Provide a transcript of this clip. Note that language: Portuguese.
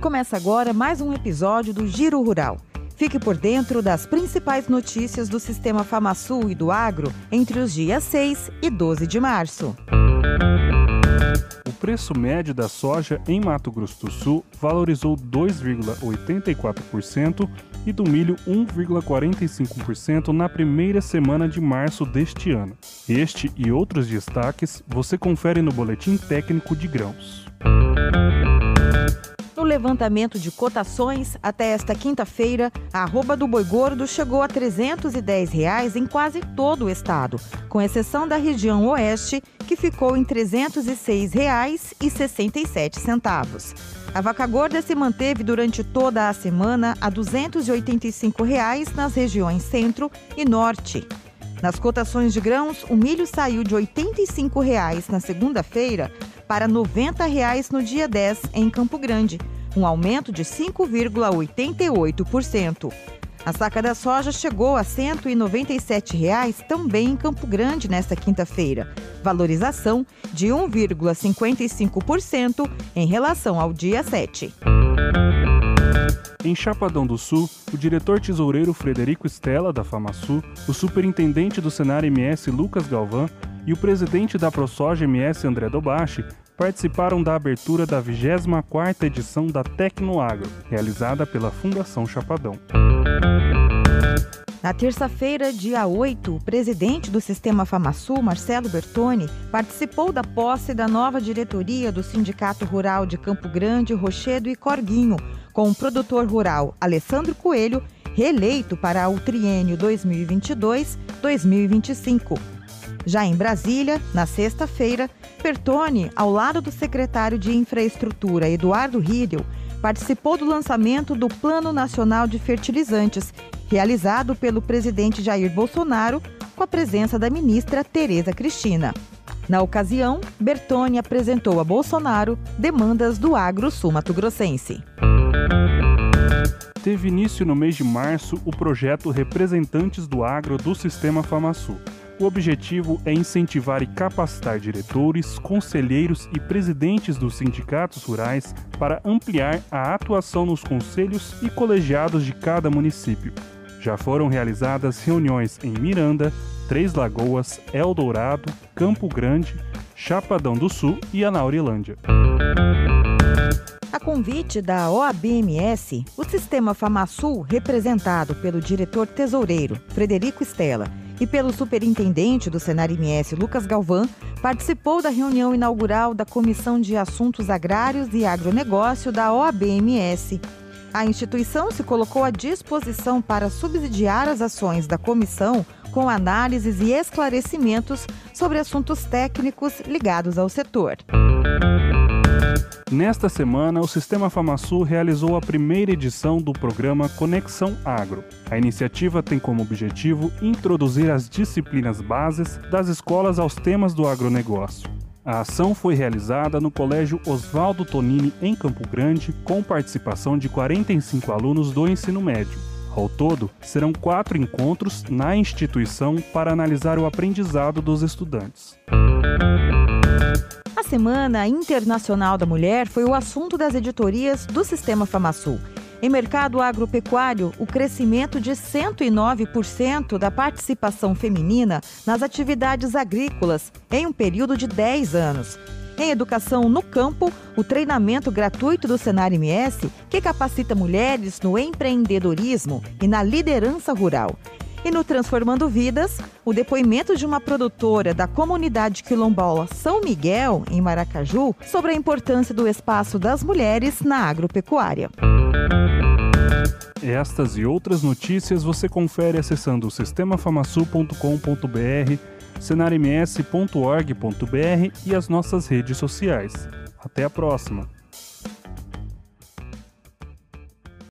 Começa agora mais um episódio do Giro Rural. Fique por dentro das principais notícias do sistema FamaSul e do agro entre os dias 6 e 12 de março. O preço médio da soja em Mato Grosso do Sul valorizou 2,84% e do milho 1,45% na primeira semana de março deste ano. Este e outros destaques você confere no Boletim Técnico de Grãos. Levantamento de cotações, até esta quinta-feira, a arroba do boi gordo chegou a 310 reais em quase todo o estado, com exceção da região oeste, que ficou em R$ 306,67. A vaca gorda se manteve durante toda a semana a 285 reais nas regiões centro e norte. Nas cotações de grãos, o milho saiu de 85 reais na segunda-feira para 90 reais no dia 10 em Campo Grande, um aumento de 5,88%. A saca da soja chegou a 197 reais também em Campo Grande nesta quinta-feira, valorização de 1,55% em relação ao dia 7. Em Chapadão do Sul, o diretor tesoureiro Frederico Stella, da FamaSul, o superintendente do Senar MS Lucas Galvão e o presidente da ProSoja MS André Dobachi participaram da abertura da 24ª edição da Tecnoagro, realizada pela Fundação Chapadão. Na terça-feira, dia 8, o presidente do Sistema FamaSul, Marcelo Bertoni, participou da posse da nova diretoria do Sindicato Rural de Campo Grande, Rochedo e Corguinho, com o produtor rural Alessandro Coelho, reeleito para o triênio 2022-2025. Já em Brasília, na sexta-feira, Bertoni, ao lado do secretário de Infraestrutura Eduardo Riedel, participou do lançamento do Plano Nacional de Fertilizantes, realizado pelo presidente Jair Bolsonaro, com a presença da ministra Tereza Cristina. Na ocasião, Bertoni apresentou a Bolsonaro demandas do agro sul-mato-grossense. Teve início no mês de março o projeto Representantes do Agro do Sistema FamaSul. O objetivo é incentivar e capacitar diretores, conselheiros e presidentes dos sindicatos rurais para ampliar a atuação nos conselhos e colegiados de cada município. Já foram realizadas reuniões em Miranda, Três Lagoas, Eldorado, Campo Grande, Chapadão do Sul e Anaurilândia. A convite da OABMS, o sistema FamaSul, representado pelo diretor tesoureiro Frederico Stella e pelo superintendente do Senar MS, Lucas Galvão, participou da reunião inaugural da Comissão de Assuntos Agrários e Agronegócio da OABMS. A instituição se colocou à disposição para subsidiar as ações da comissão com análises e esclarecimentos sobre assuntos técnicos ligados ao setor. Nesta semana, o Sistema FamaSul realizou a primeira edição do programa Conexão Agro. A iniciativa tem como objetivo introduzir as disciplinas bases das escolas aos temas do agronegócio. A ação foi realizada no Colégio Oswaldo Tonini, em Campo Grande, com participação de 45 alunos do ensino médio. Ao todo, serão quatro encontros na instituição para analisar o aprendizado dos estudantes. A Semana Internacional da Mulher foi o assunto das editorias do Sistema FamaSul. Em mercado agropecuário, o crescimento de 109% da participação feminina nas atividades agrícolas em um período de 10 anos. Em educação no campo, o treinamento gratuito do Senar MS, que capacita mulheres no empreendedorismo e na liderança rural. E no Transformando Vidas, o depoimento de uma produtora da comunidade quilombola São Miguel, em Maracaju, sobre a importância do espaço das mulheres na agropecuária. Estas e outras notícias você confere acessando sistemafamasul.com.br, senarms.org.br e as nossas redes sociais. Até a próxima!